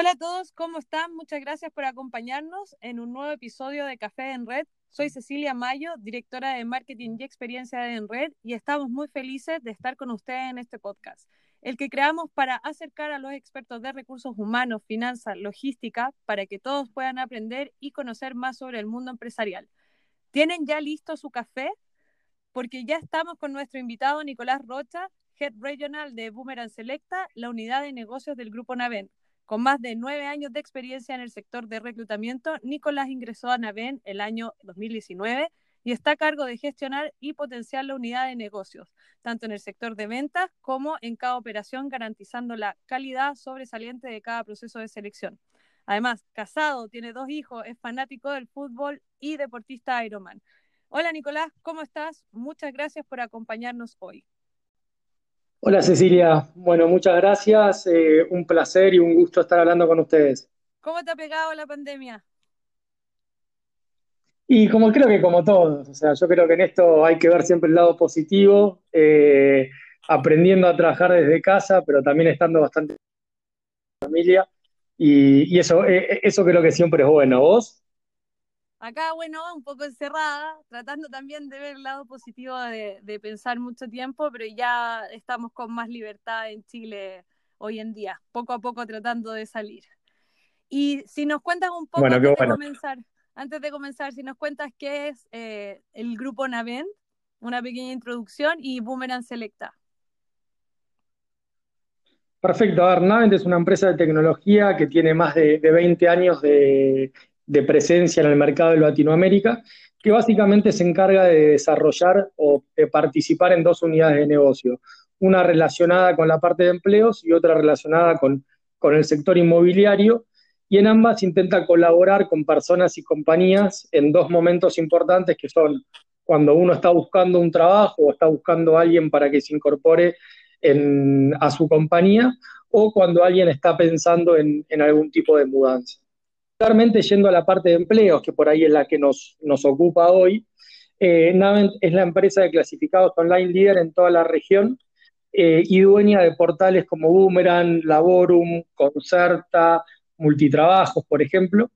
Hola a todos, ¿cómo están? Muchas gracias por acompañarnos en un nuevo episodio de Café en Red. Soy Cecilia Mayo, directora de Marketing y Experiencia de Enred, y estamos muy felices de estar con ustedes en este podcast, el que creamos para acercar a los expertos de recursos humanos, finanzas, logística, para que todos puedan aprender y conocer más sobre el mundo empresarial. ¿Tienen ya listo su café? Porque ya estamos con nuestro invitado Nicolás Rocha, Head Regional de Boomerang Selecta, la unidad de negocios del Grupo Navent. Con más de nueve años de experiencia en el sector de reclutamiento, Nicolás ingresó a Naven el año 2019 y está a cargo de gestionar y potenciar la unidad de negocios, tanto en el sector de ventas como en cada operación, garantizando la calidad sobresaliente de cada proceso de selección. Además, casado, tiene dos hijos, es fanático del fútbol y deportista Ironman. Hola Nicolás, ¿cómo estás? Muchas gracias por acompañarnos hoy. Hola Cecilia, bueno, muchas gracias, eh, un placer y un gusto estar hablando con ustedes. ¿Cómo te ha pegado la pandemia? Y como creo que como todos, o sea, yo creo que en esto hay que ver siempre el lado positivo, eh, aprendiendo a trabajar desde casa, pero también estando bastante en familia, y, eso, eh, eso creo que siempre es bueno. ¿Vos? Acá, bueno, un poco encerrada, tratando también de ver el lado positivo de, pensar mucho tiempo, pero ya estamos con más libertad en Chile hoy en día, poco a poco tratando de salir. Y si nos cuentas un poco antes, de comenzar, antes de comenzar, si nos cuentas qué es eh, el grupo Navent, una pequeña introducción y Boomerang Selecta. Perfecto, a ver, Navent es una empresa de tecnología que tiene más de, de 20 años de de presencia en el mercado de Latinoamérica, que básicamente se encarga de desarrollar o de participar en dos unidades de negocio, una relacionada con la parte de empleos y otra relacionada con, con el sector inmobiliario, y en ambas intenta colaborar con personas y compañías en dos momentos importantes que son cuando uno está buscando un trabajo o está buscando a alguien para que se incorpore a su compañía o cuando alguien está pensando en algún tipo de mudanza. Particularmente yendo a la parte de empleos, que por ahí es la que nos, nos ocupa hoy, eh, Navent es la empresa de clasificados online líder en toda la región eh, y dueña de portales como Boomerang, Laborum, Concerta, Multitrabajos, por ejemplo,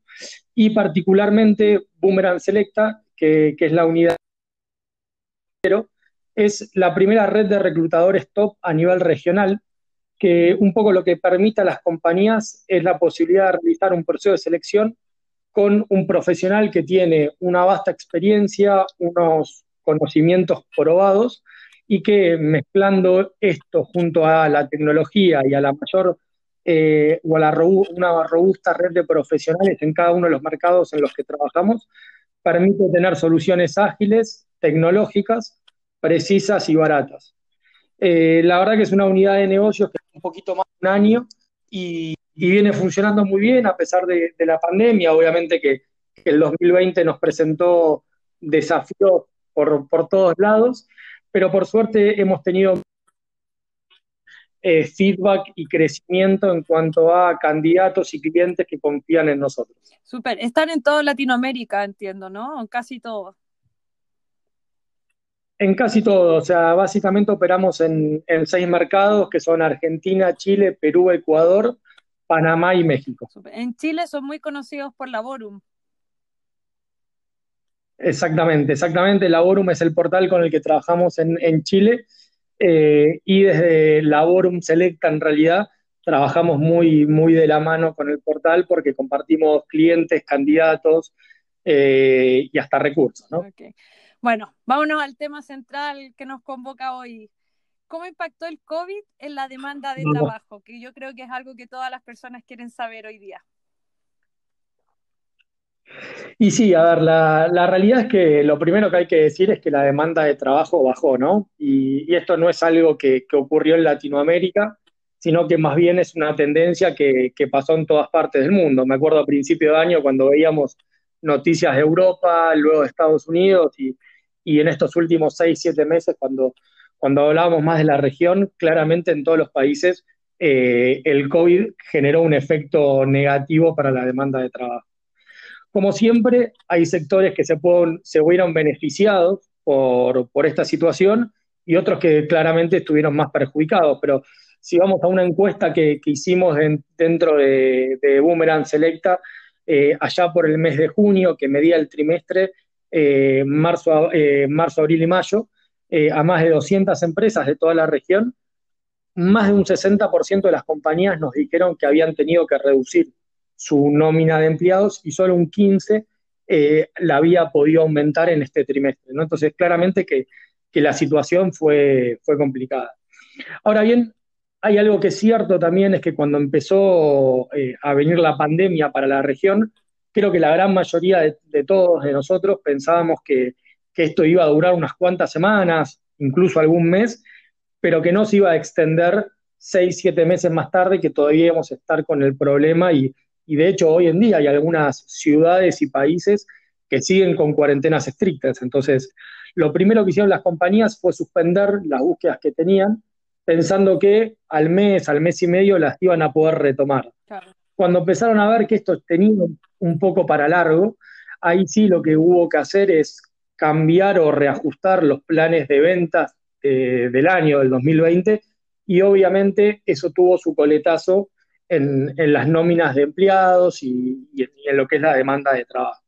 y particularmente Boomerang Selecta, que, que es la unidad es la primera red de reclutadores top a nivel regional que un poco lo que permite a las compañías es la posibilidad de realizar un proceso de selección con un profesional que tiene una vasta experiencia, unos conocimientos probados y que mezclando esto junto a la tecnología y a la mayor eh, o a la una robusta red de profesionales en cada uno de los mercados en los que trabajamos, permite tener soluciones ágiles, tecnológicas, precisas y baratas. Eh, la verdad que es una unidad de negocios que poquito más de un año y, viene funcionando muy bien a pesar de, la pandemia. Obviamente que, el 2020 nos presentó desafíos por, todos lados, pero por suerte hemos tenido eh, feedback y crecimiento en cuanto a candidatos y clientes que confían en nosotros. Súper, están en toda Latinoamérica, entiendo, ¿no? Casi todo. En casi todo, o sea, básicamente operamos en, seis mercados que son Argentina, Chile, Perú, Ecuador, Panamá y México. En Chile son muy conocidos por Laborum. Exactamente, exactamente. Laborum es el portal con el que trabajamos en, Chile eh, y desde Laborum Selecta en realidad trabajamos muy, muy de la mano con el portal porque compartimos clientes, candidatos eh, y hasta recursos. ¿no? Bueno, vámonos al tema central que nos convoca hoy. ¿Cómo impactó el COVID en la demanda de trabajo? Que yo creo que es algo que todas las personas quieren saber hoy día. Y sí, a ver, la, realidad es que lo primero que hay que decir es que la demanda de trabajo bajó, ¿no? Y, esto no es algo que, ocurrió en Latinoamérica, sino que más bien es una tendencia que, pasó en todas partes del mundo. Me acuerdo a principio de año cuando veíamos noticias de Europa, luego de Estados Unidos y, en estos últimos seis, siete meses cuando, cuando hablábamos más de la región, claramente en todos los países eh, el COVID generó un efecto negativo para la demanda de trabajo. Como siempre, hay sectores que se, pueden, se hubieron beneficiados por, por esta situación y otros que claramente estuvieron más perjudicados, pero si vamos a una encuesta que, hicimos dentro de, Boomerang Selecta, eh, allá por el mes de junio, que medía el trimestre, eh, marzo, eh, marzo, abril y mayo, a más de 200 empresas de toda la región, más de un 60% de las compañías nos dijeron que habían tenido que reducir su nómina de empleados y solo un 15% la había podido aumentar en este trimestre. Entonces, claramente que, que la situación fue, fue complicada. Ahora bien, hay algo que es cierto también, es que cuando empezó eh, a venir la pandemia para la región, creo que la gran mayoría de, todos de nosotros pensábamos que, esto iba a durar unas cuantas semanas, incluso algún mes, pero que no se iba a extender seis, siete meses más tarde, que todavía íbamos a estar con el problema y, y de hecho hoy en día hay algunas ciudades y países que siguen con cuarentenas estrictas. Entonces, lo primero que hicieron las compañías fue suspender las búsquedas que tenían pensando que al mes, al mes y medio las iban a poder retomar. Cuando empezaron a ver que esto tenía un poco para largo, ahí sí lo que hubo que hacer es cambiar o reajustar los planes de ventas eh, del año, del 2020, y obviamente eso tuvo su coletazo en, las nóminas de empleados y, en, lo que es la demanda de trabajo.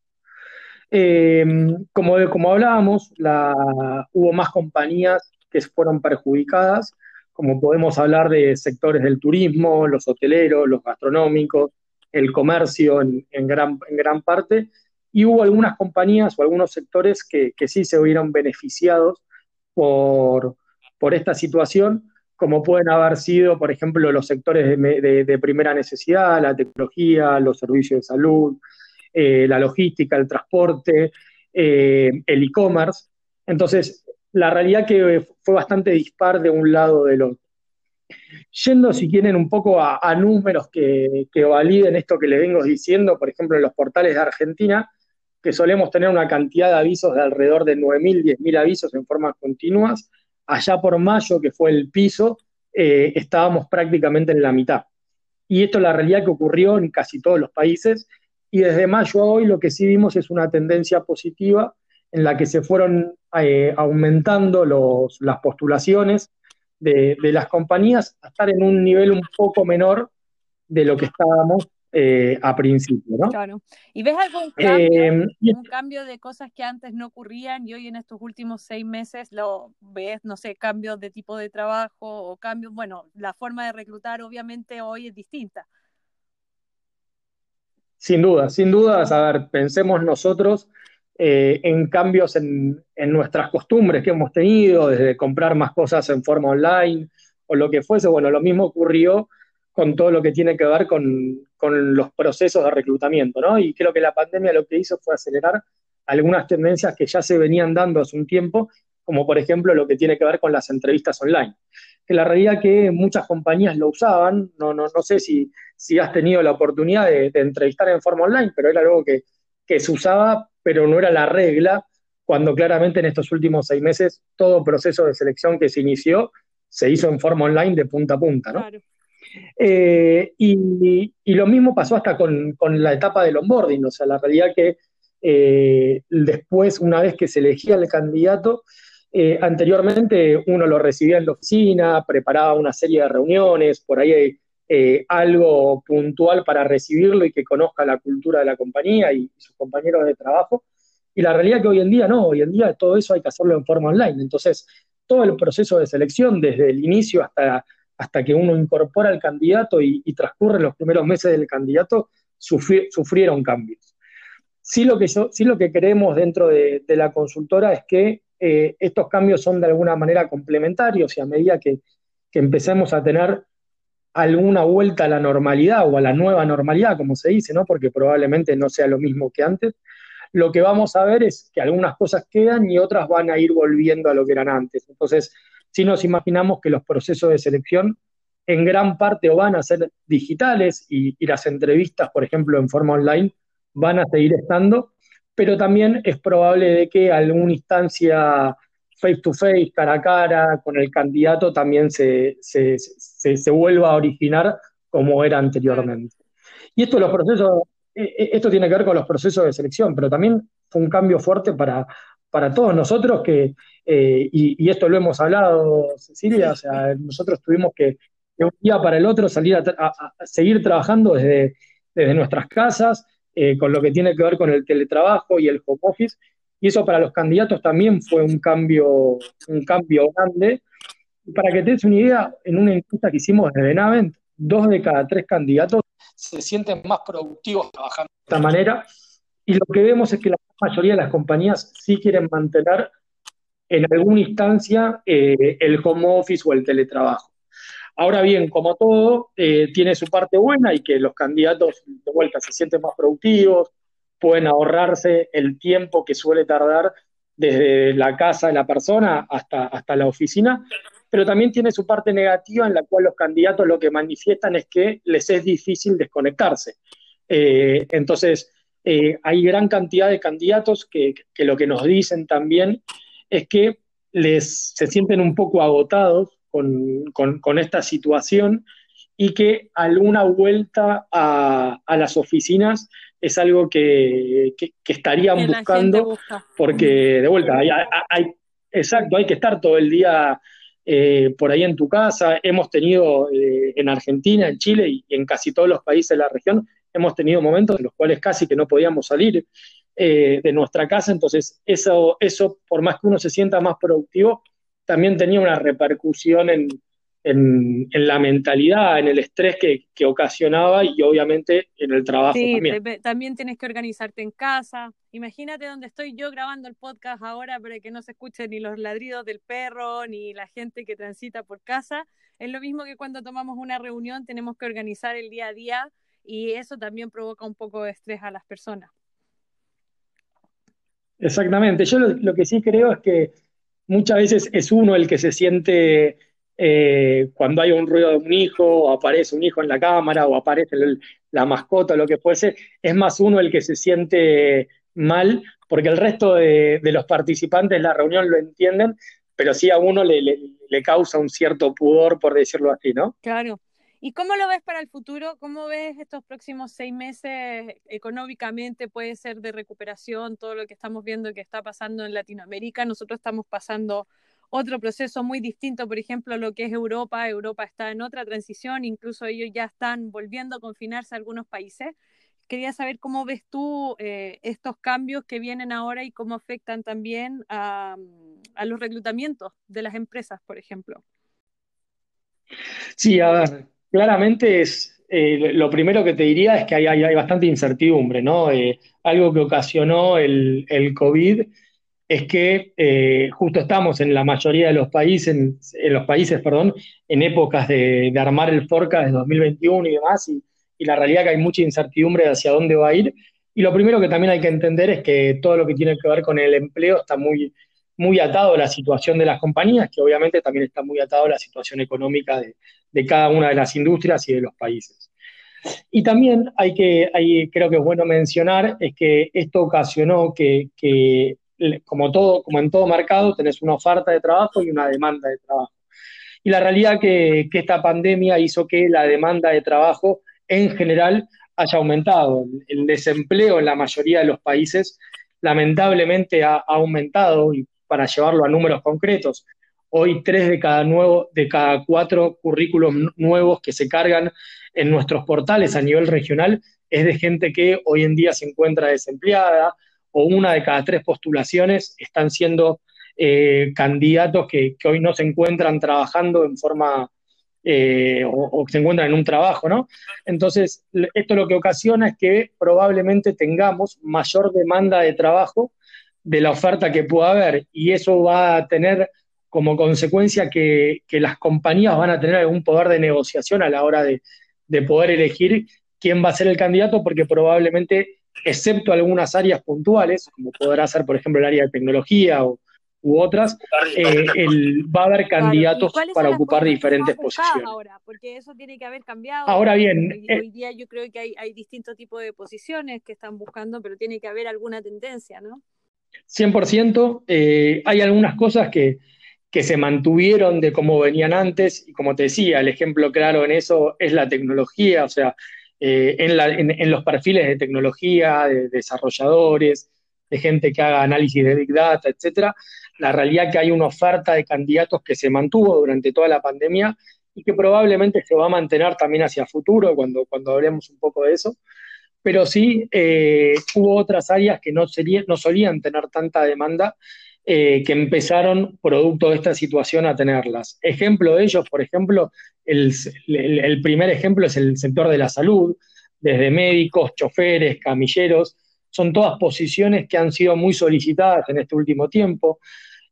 Eh, como, como hablábamos, hubo más compañías que fueron perjudicadas como podemos hablar de sectores del turismo, los hoteleros, los gastronómicos, el comercio en, gran, en gran parte, y hubo algunas compañías o algunos sectores que, sí se hubieron beneficiados por, esta situación, como pueden haber sido, por ejemplo, los sectores de, primera necesidad, la tecnología, los servicios de salud, eh, la logística, el transporte, eh, el e-commerce. Entonces, la realidad que fue bastante dispar de un lado del otro. Yendo, si quieren, un poco a, números que, validen esto que les vengo diciendo, por ejemplo, en los portales de Argentina, que solemos tener una cantidad de avisos de alrededor de 9.000, 10.000 avisos en formas continuas, allá por mayo, que fue el piso, eh, estábamos prácticamente en la mitad. Y esto es la realidad que ocurrió en casi todos los países, y desde mayo a hoy lo que sí vimos es una tendencia positiva en la que se fueron eh, aumentando las postulaciones de, las compañías a estar en un nivel un poco menor de lo que estábamos eh, a principio, ¿no? Claro. ¿Y ves algún cambio, eh, un cambio de cosas que antes no ocurrían y hoy en estos últimos seis meses lo ves, no sé, cambios de tipo de trabajo o cambios, bueno, la forma de reclutar obviamente hoy es distinta. Sin duda, sin duda, a ver, pensemos nosotros eh, en cambios en, nuestras costumbres que hemos tenido, desde comprar más cosas en forma online o lo que fuese. Bueno, lo mismo ocurrió con todo lo que tiene que ver con, los procesos de reclutamiento, ¿no? Y creo que la pandemia lo que hizo fue acelerar algunas tendencias que ya se venían dando hace un tiempo, como por ejemplo lo que tiene que ver con las entrevistas online. Que la realidad que muchas compañías lo usaban, no, no, no sé si, si has tenido la oportunidad de, entrevistar en forma online, pero era algo que, que se usaba pero no era la regla, cuando claramente en estos últimos seis meses todo proceso de selección que se inició se hizo en forma online de punta a punta, ¿no? Eh, y, lo mismo pasó hasta con, la etapa del onboarding, o sea, la realidad que eh, después, una vez que se elegía el candidato, eh, anteriormente uno lo recibía en la oficina, preparaba una serie de reuniones, por ahí hay algo puntual para recibirlo y que conozca la cultura de la compañía y sus compañeros de trabajo. Y la realidad es que hoy en día no, hoy en día todo eso hay que hacerlo en forma online. Entonces, todo el proceso de selección, desde el inicio hasta, hasta que uno incorpora al candidato y, transcurren los primeros meses del candidato, sufrieron cambios. Sí lo, que yo, sí lo que creemos dentro de, la consultora es que eh, estos cambios son de alguna manera complementarios y a medida que, que empecemos a tener alguna vuelta a la normalidad o a la nueva normalidad, como se dice, ¿no? Porque probablemente no sea lo mismo que antes. Lo que vamos a ver es que algunas cosas quedan y otras van a ir volviendo a lo que eran antes. Entonces, si nos imaginamos que los procesos de selección en gran parte van a ser digitales y, las entrevistas, por ejemplo, en forma online, van a seguir estando, pero también es probable de que alguna instancia face to face, cara a cara, con el candidato también se, se, vuelva a originar como era anteriormente. Y esto los procesos, e, e, esto tiene que ver con los procesos de selección, pero también fue un cambio fuerte para, para todos nosotros que, eh, y, esto lo hemos hablado, Cecilia, o sea, nosotros tuvimos que de un día para el otro salir a, seguir trabajando desde, desde nuestras casas, eh, con lo que tiene que ver con el teletrabajo y el home office, y eso para los candidatos también fue un cambio, un cambio grande. Para que te des una idea, en una encuesta que hicimos desde Navent, dos de cada tres candidatos se sienten más productivos trabajando de esta manera, y lo que vemos es que la mayoría de las compañías sí quieren mantener en alguna instancia eh, el home office o el teletrabajo. Ahora bien, como todo, eh, tiene su parte buena y que los candidatos de vuelta se sienten más productivos, pueden ahorrarse el tiempo que suele tardar desde la casa de la persona hasta, hasta la oficina, pero también tiene su parte negativa en la cual los candidatos lo que manifiestan es que les es difícil desconectarse. Eh, entonces, eh, hay gran cantidad de candidatos que, lo que nos dicen también es que les, se sienten un poco agotados con, esta situación y que alguna vuelta a, las oficinas es algo que, estarían buscando porque de vuelta hay, exacto hay que estar todo el día eh, por ahí en tu casa. Hemos tenido eh, en Argentina en Chile y en casi todos los países de la región hemos tenido momentos en los cuales casi que no podíamos salir eh, de nuestra casa. Entonces eso eso por más que uno se sienta más productivo también tenía una repercusión en, la mentalidad, en el estrés que, ocasionaba y obviamente en el trabajo sí, también. también tienes que organizarte en casa. Imagínate donde estoy yo grabando el podcast ahora para que no se escuchen ni los ladridos del perro ni la gente que transita por casa. Es lo mismo que cuando tomamos una reunión tenemos que organizar el día a día y eso también provoca un poco de estrés a las personas. Exactamente. Yo lo que sí creo es que muchas veces es uno el que se siente eh, cuando hay un ruido de un hijo, o aparece un hijo en la cámara, o aparece la mascota, o lo que fuese, es más uno el que se siente mal, porque el resto de, los participantes de la reunión lo entienden, pero sí a uno le causa un cierto pudor, por decirlo así, ¿no? Claro. ¿Y cómo lo ves para el futuro? ¿Cómo ves estos próximos seis meses económicamente? Puede ser de recuperación, todo lo que estamos viendo que está pasando en Latinoamérica. Nosotros estamos pasando otro proceso muy distinto, por ejemplo, lo que es Europa. Europa está en otra transición, incluso ellos ya están volviendo a confinarse a algunos países. Quería saber cómo ves tú eh, estos cambios que vienen ahora y cómo afectan también a los reclutamientos de las empresas, por ejemplo. Sí, a ver, Claramente es, eh, lo primero que te diría es que hay, bastante incertidumbre, ¿no? Eh, algo que ocasionó el, COVID es que eh, justo estamos en la mayoría de los países, en, los países, perdón, en épocas de, armar el forecast de 2021 y demás, y, y, la realidad que hay mucha incertidumbre de hacia dónde va a ir. Y lo primero que también hay que entender es que todo lo que tiene que ver con el empleo está muy, muy atado a la situación de las compañías, que obviamente también está muy atado a la situación económica de, cada una de las industrias y de los países. Y también hay que, hay, creo que es bueno mencionar, es que esto ocasionó que, como, todo, como en todo mercado, tenés una oferta de trabajo y una demanda de trabajo. Y la realidad que, que esta pandemia hizo que la demanda de trabajo en general haya aumentado. El desempleo en la mayoría de los países lamentablemente ha, ha aumentado y para llevarlo a números concretos. Hoy tres de cada, nuevo, de cada cuatro currículos nuevos que se cargan en nuestros portales a nivel regional es de gente que hoy en día se encuentra desempleada o una de cada tres postulaciones están siendo eh, candidatos que, hoy no se encuentran trabajando en forma eh, o, o, se encuentran en un trabajo, ¿no? Entonces, esto lo que ocasiona es que probablemente tengamos mayor demanda de trabajo de la oferta que pueda haber y eso va a tener como consecuencia que, las compañías van a tener algún poder de negociación a la hora de, poder elegir quién va a ser el candidato, porque probablemente, excepto algunas áreas puntuales, como podrá ser, por ejemplo, el área de tecnología o, u otras, eh, va a haber candidatos para ocupar diferentes posiciones. Ahora, porque eso tiene que haber cambiado. Ahora bien, hoy, hoy día yo creo que hay, hay distintos tipos de posiciones que están buscando, pero tiene que haber alguna tendencia, ¿no? 100%. Eh, hay algunas cosas que, que se mantuvieron de cómo venían antes, y como te decía, el ejemplo claro en eso es la tecnología, o sea, eh, en, los perfiles de tecnología, de, desarrolladores, de gente que haga análisis de Big Data, etcétera, la realidad que hay una oferta de candidatos que se mantuvo durante toda la pandemia y que probablemente se va a mantener también hacia futuro cuando, cuando hablemos un poco de eso. Pero sí eh, hubo otras áreas que no, no solían tener tanta demanda, eh, que empezaron, producto de esta situación, a tenerlas. Ejemplo de ellos, por ejemplo, el, primer ejemplo es el sector de la salud, desde médicos, choferes, camilleros, son todas posiciones que han sido muy solicitadas en este último tiempo.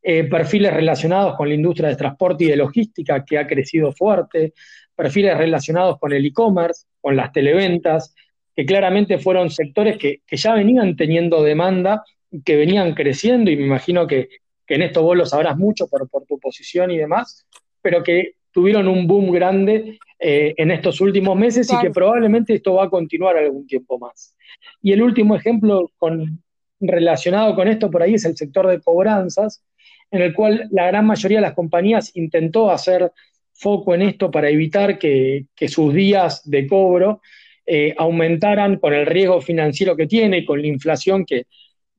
Eh, perfiles relacionados con la industria de transporte y de logística, que ha crecido fuerte, perfiles relacionados con el e-commerce, con las televentas, que claramente fueron sectores que, ya venían teniendo demanda, que venían creciendo, y me imagino que, en esto vos lo sabrás mucho por, por, tu posición y demás, pero que tuvieron un boom grande eh, en estos últimos meses y que probablemente esto va a continuar algún tiempo más. Y el último ejemplo con, relacionado con esto por ahí es el sector de cobranzas, en el cual la gran mayoría de las compañías intentó hacer foco en esto para evitar que, que sus días de cobro eh, aumentaran con el riesgo financiero que tiene y con la inflación que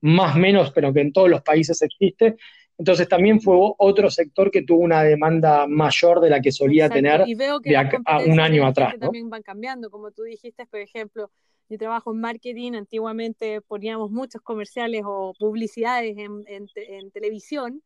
más o menos, pero que en todos los países existe. Entonces también fue otro sector que tuvo una demanda mayor de la que solía tener de a, un año atrás. También van cambiando, como tú dijiste, por ejemplo, yo trabajo en marketing, antiguamente poníamos muchos comerciales o publicidades en, en televisión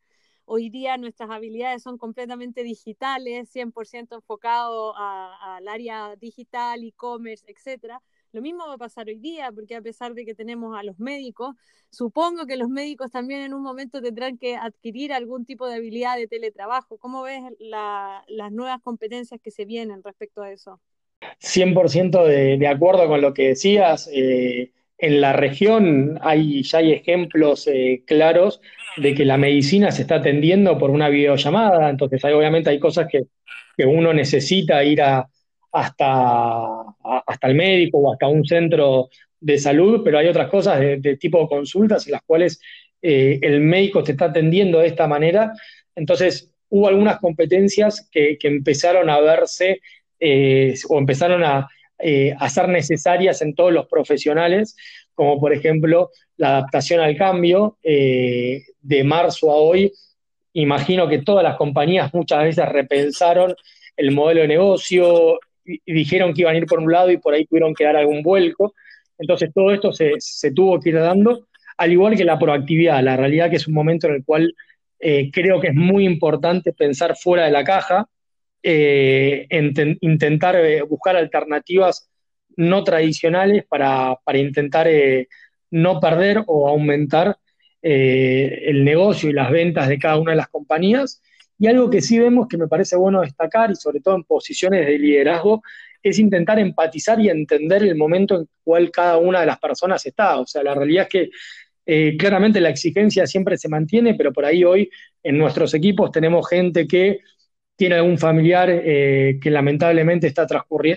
Hoy día nuestras habilidades son completamente digitales, 100% enfocado al área digital, e-commerce, etcétera. Lo mismo va a pasar hoy día, porque a pesar de que tenemos a los médicos, supongo que los médicos también en un momento tendrán que adquirir algún tipo de habilidad de teletrabajo. ¿Cómo ves las nuevas competencias que se vienen respecto a eso? 100% de, acuerdo con lo que decías. Eh, en la región hay, ya hay ejemplos eh, claros de que la medicina se está atendiendo por una videollamada, entonces hay, obviamente hay cosas que, uno necesita ir a, hasta, hasta el médico o hasta un centro de salud, pero hay otras cosas de, tipo de consultas en las cuales eh, el médico te está atendiendo de esta manera, entonces hubo algunas competencias que, empezaron a verse eh, o empezaron a, eh, ser necesarias en todos los profesionales, como por ejemplo la adaptación al cambio eh, de marzo a hoy. Imagino que todas las compañías muchas veces repensaron el modelo de negocio dijeron que iban a ir por un lado y por ahí tuvieron que dar algún vuelco. Entonces todo esto se, tuvo que ir dando, al igual que la proactividad, la realidad que es un momento en el cual eh, creo que es muy importante pensar fuera de la caja, eh, intentar eh, buscar alternativas no tradicionales para, intentar eh, no perder o aumentar el negocio y las ventas de cada una de las compañías. Y algo que sí vemos que me parece bueno destacar, y sobre todo en posiciones de liderazgo, es intentar empatizar y entender el momento en cual cada una de las personas está. O sea, la realidad es que claramente la exigencia siempre se mantiene, pero por ahí hoy en nuestros equipos tenemos gente que tiene algún familiar eh, que lamentablemente está,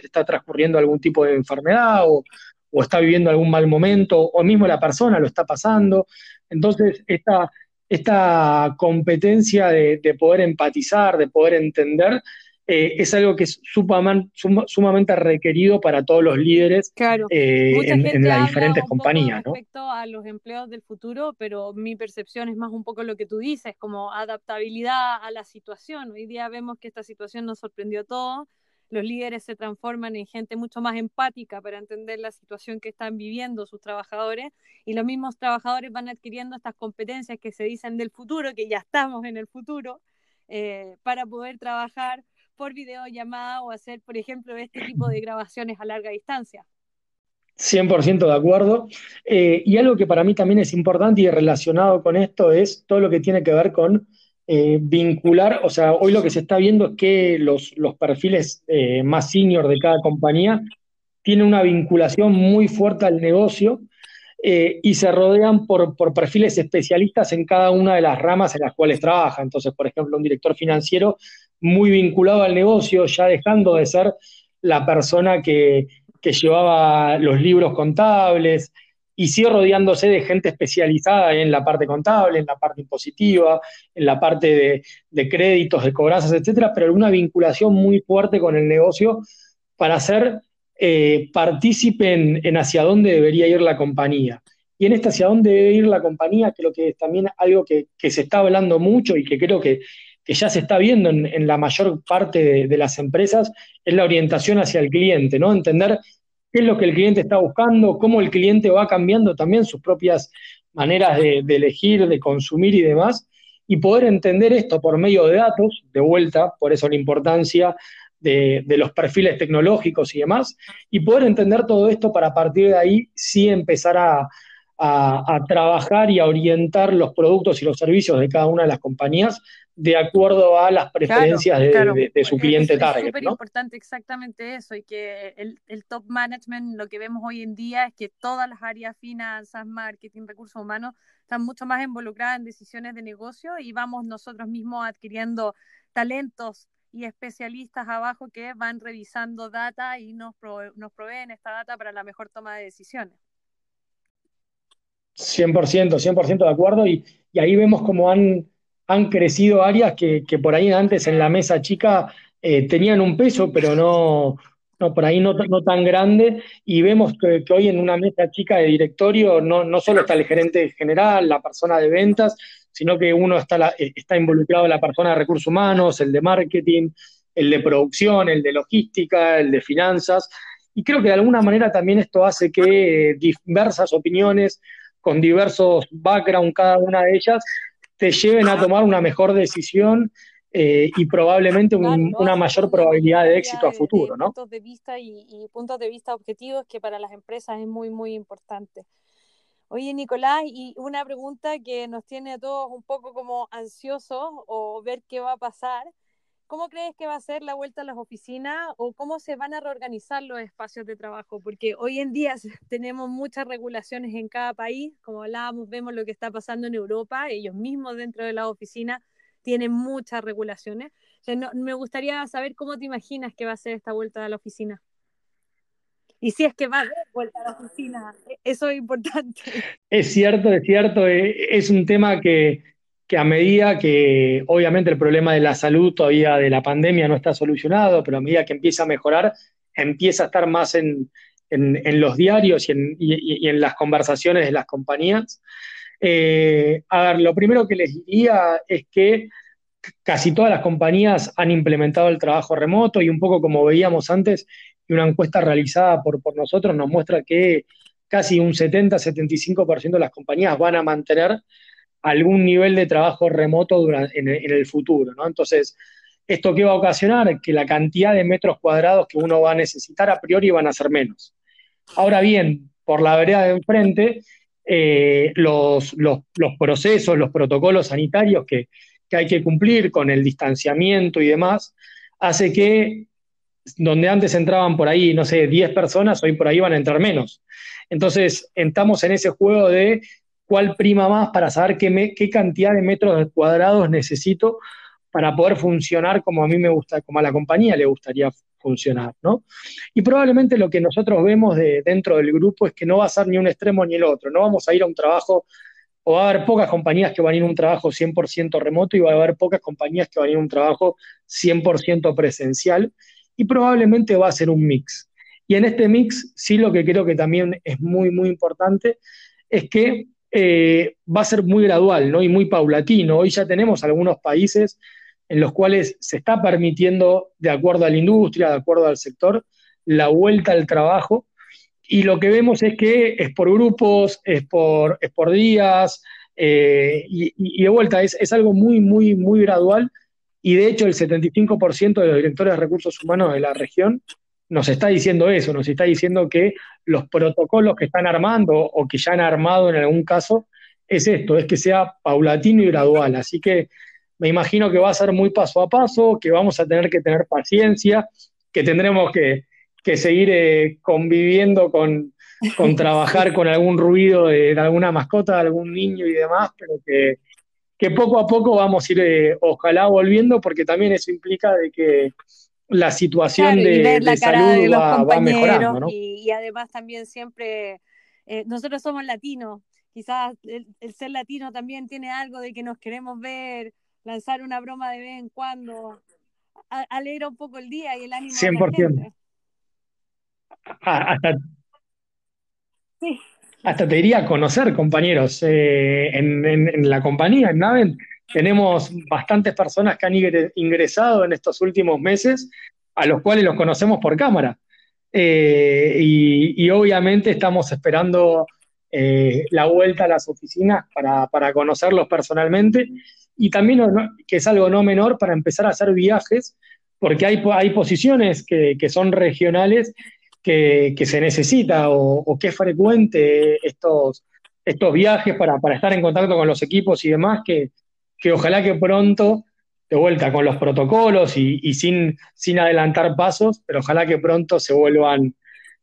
está transcurriendo algún tipo de enfermedad o, está viviendo algún mal momento, o mismo la persona lo está pasando. Entonces, esta, esta competencia de, poder empatizar, de poder entender, eh, es algo que es sumamente, requerido para todos los líderes eh, en, las diferentes compañías. Respecto a los empleos del futuro, pero mi percepción es más un poco lo que tú dices, como adaptabilidad a la situación. Hoy día vemos que esta situación nos sorprendió a todos. Los líderes se transforman en gente mucho más empática para entender la situación que están viviendo sus trabajadores y los mismos trabajadores van adquiriendo estas competencias que se dicen del futuro, que ya estamos en el futuro, eh, para poder trabajar por videollamada o hacer, por ejemplo, este tipo de grabaciones a larga distancia. 100% de acuerdo. Eh, y algo que para mí también es importante y relacionado con esto es todo lo que tiene que ver con eh, vincular, o sea, hoy lo que se está viendo es que los, los perfiles eh, más senior de cada compañía tienen una vinculación muy fuerte al negocio eh, y se rodean por, perfiles especialistas en cada una de las ramas en las cuales trabaja. Entonces, por ejemplo, un director financiero muy vinculado al negocio, ya dejando de ser la persona que, llevaba los libros contables, y sigue rodeándose de gente especializada en la parte contable, en la parte impositiva, en la parte de, créditos, de cobranzas, etcétera, pero una vinculación muy fuerte con el negocio para ser eh, participen en hacia dónde debería ir la compañía. Y en este hacia dónde debe ir la compañía, creo que es también algo que, se está hablando mucho y que creo que, ya se está viendo en, la mayor parte de, las empresas, es la orientación hacia el cliente, ¿no? Entender qué es lo que el cliente está buscando, cómo el cliente va cambiando también sus propias maneras de, elegir, de consumir y demás, y poder entender esto por medio de datos, de vuelta, por eso la importancia de, los perfiles tecnológicos y demás, y poder entender todo esto para a partir de ahí sí empezar a, trabajar y a orientar los productos y los servicios de cada una de las compañías de acuerdo a las preferencias de, su cliente target. Es súper importante exactamente eso y que el, el, top management, lo que vemos hoy en día es que todas las áreas, finanzas, marketing, recursos humanos, están mucho más involucradas en decisiones de negocio y vamos nosotros mismos adquiriendo talentos y especialistas abajo que van revisando data y nos, nos proveen esta data para la mejor toma de decisiones. 100%, 100% de acuerdo y, ahí vemos cómo han, han crecido áreas que, por ahí antes en la mesa chica eh, tenían un peso, pero no, no por ahí no, no tan grande, y vemos que, hoy en una mesa chica de directorio no, no solo está el gerente general, la persona de ventas, sino que uno está, eh, está involucrado la persona de recursos humanos, el de marketing, el de producción, el de logística, el de finanzas. Y creo que de alguna manera también esto hace que diversas opiniones con diversos background cada una de ellas te lleven a tomar una mejor decisión eh, y probablemente una mayor probabilidad de éxito a futuro, ¿no? Puntos de vista y, y, puntos de vista objetivos que para las empresas es muy, muy importante. Oye, Nicolás, y una pregunta que nos tiene a todos un poco como ansiosos o ver qué va a pasar. ¿Cómo crees que va a ser la vuelta a las oficinas o cómo se van a reorganizar los espacios de trabajo? Porque hoy en día tenemos muchas regulaciones en cada país, como hablábamos, vemos lo que está pasando en Europa, ellos mismos dentro de las oficinas tienen muchas regulaciones. me gustaría saber cómo te imaginas que va a ser esta vuelta a la oficina. Y si es que va a haber vuelta a la oficina, eso es importante. Es cierto, es cierto, eh, es un tema que, a medida que obviamente el problema de la salud todavía de la pandemia no está solucionado, pero a medida que empieza a mejorar, empieza a estar más en, los diarios y en, las conversaciones de las compañías. Eh, a ver, lo primero que les diría es que casi todas las compañías han implementado el trabajo remoto y un poco como veíamos antes, y una encuesta realizada por, por nosotros nos muestra que casi un 70-75% de las compañías van a mantener algún nivel de trabajo remoto en, el futuro, ¿no? Entonces, ¿esto qué va a ocasionar? Que la cantidad de metros cuadrados que uno va a necesitar a priori van a ser menos. Ahora bien, por la vereda de enfrente, eh, los, procesos, los protocolos sanitarios que, que hay que cumplir con el distanciamiento y demás, hace que donde antes entraban por ahí, no sé, 10 personas, hoy por ahí van a entrar menos. Entonces, estamos en ese juego de cuál prima más para saber qué, cantidad de metros cuadrados necesito para poder funcionar como a mí me gusta, como a la compañía le gustaría funcionar, ¿no? Y probablemente lo que nosotros vemos de, dentro del grupo es que no va a ser ni un extremo ni el otro, no vamos a ir a un trabajo, o va a haber pocas compañías que van a ir a un trabajo 100% remoto y va a haber pocas compañías que van a ir a un trabajo 100% presencial, y probablemente va a ser un mix. Y en este mix, sí lo que creo que también es muy, muy importante es que eh, va a ser muy gradual ¿no? y muy paulatino. Hoy ya tenemos algunos países en los cuales se está permitiendo, de acuerdo a la industria, de acuerdo al sector, la vuelta al trabajo. Y lo que vemos es que es por grupos, es por, es por días, eh, y, de vuelta, es, es, algo muy, muy, muy gradual y de hecho, el 75% de los directores de recursos humanos de la región nos está diciendo eso, nos está diciendo que los protocolos que están armando o que ya han armado en algún caso es esto, es que sea paulatino y gradual. Así que me imagino que va a ser muy paso a paso, que vamos a tener que tener paciencia, que tendremos que, que seguir eh, conviviendo con, con trabajar con algún ruido de, alguna mascota, de algún niño y demás, pero que, que poco a poco vamos a ir, eh, ojalá, volviendo, porque también eso implica de que la situación de, salud va, mejorando. Y, además también siempre, eh, nosotros somos latinos, quizás el, ser latino también tiene algo de que nos queremos ver, lanzar una broma de vez en cuando, alegra un poco el día y el ánimo 100%. De la gente. Hasta, hasta te diría conocer compañeros. Eh, en, la compañía, en Naven, tenemos bastantes personas que han ingresado en estos últimos meses, a los cuales los conocemos por cámara. Eh, y, obviamente estamos esperando eh, la vuelta a las oficinas para, conocerlos personalmente y también, que es algo no menor, para empezar a hacer viajes, porque hay, hay posiciones que, que son regionales que, se necesita o, que es frecuente estos, estos viajes para, estar en contacto con los equipos y demás, que, ojalá que pronto, de vuelta con los protocolos y, sin, sin adelantar pasos, pero ojalá que pronto se vuelvan,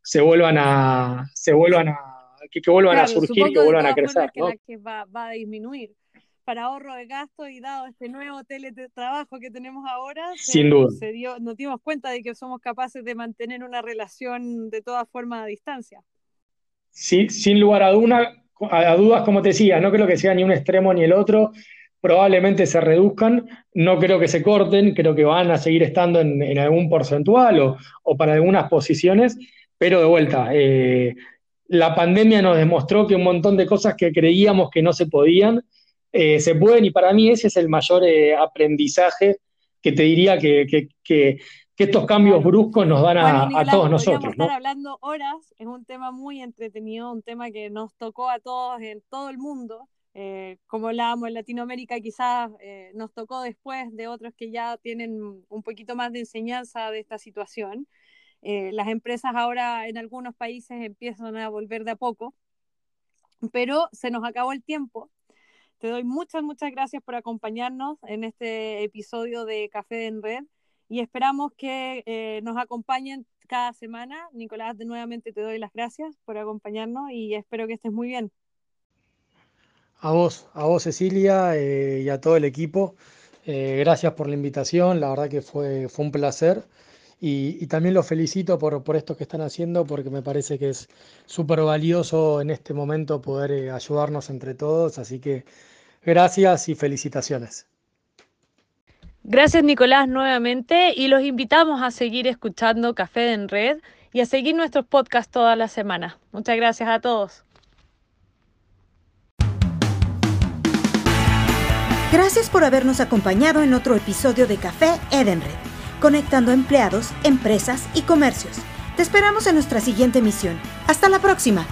se vuelvan a, se vuelvan a, que, vuelvan a surgir, que vuelvan a crecer. Que va, va a disminuir para ahorro de gastos y dado este nuevo teletrabajo que tenemos ahora, Sin duda. Se dio, nos dimos cuenta de que somos capaces de mantener una relación de todas formas a distancia. Sí, sin lugar a, a dudas, como te decía, no creo que sea ni un extremo ni el otro, probablemente se reduzcan, no creo que se corten, creo que van a seguir estando en, algún porcentual o, o, para algunas posiciones, pero de vuelta, eh, la pandemia nos demostró que un montón de cosas que creíamos que no se podían, eh, se pueden y para mí ese es el mayor eh, aprendizaje que te diría que, estos cambios bruscos nos dan a, todos nosotros. Estar hablando horas, es un tema muy entretenido, un tema que nos tocó a todos en todo el mundo. Eh, como hablábamos en Latinoamérica, quizás nos tocó después de otros que ya tienen un poquito más de enseñanza de esta situación. las empresas ahora en algunos países empiezan a volver de a poco, pero se nos acabó el tiempo te doy muchas, muchas gracias por acompañarnos en este episodio de Café en Red y esperamos que eh, nos acompañen cada semana. Nicolás, de nuevamente te doy las gracias por acompañarnos y espero que estés muy bien. A vos, a vos Cecilia eh, y a todo el equipo. Eh, gracias por la invitación, la verdad que fue, fue un placer. Y, también los felicito por, por, esto que están haciendo porque me parece que es súper valioso en este momento poder eh, ayudarnos entre todos. Así que gracias y felicitaciones. Gracias Nicolás nuevamente y los invitamos a seguir escuchando Café en Red y a seguir nuestros podcasts toda la semana. Muchas gracias a todos. Gracias por habernos acompañado en otro episodio de Café Edenred conectando empleados, empresas y comercios. Te esperamos en nuestra siguiente misión. Hasta la próxima.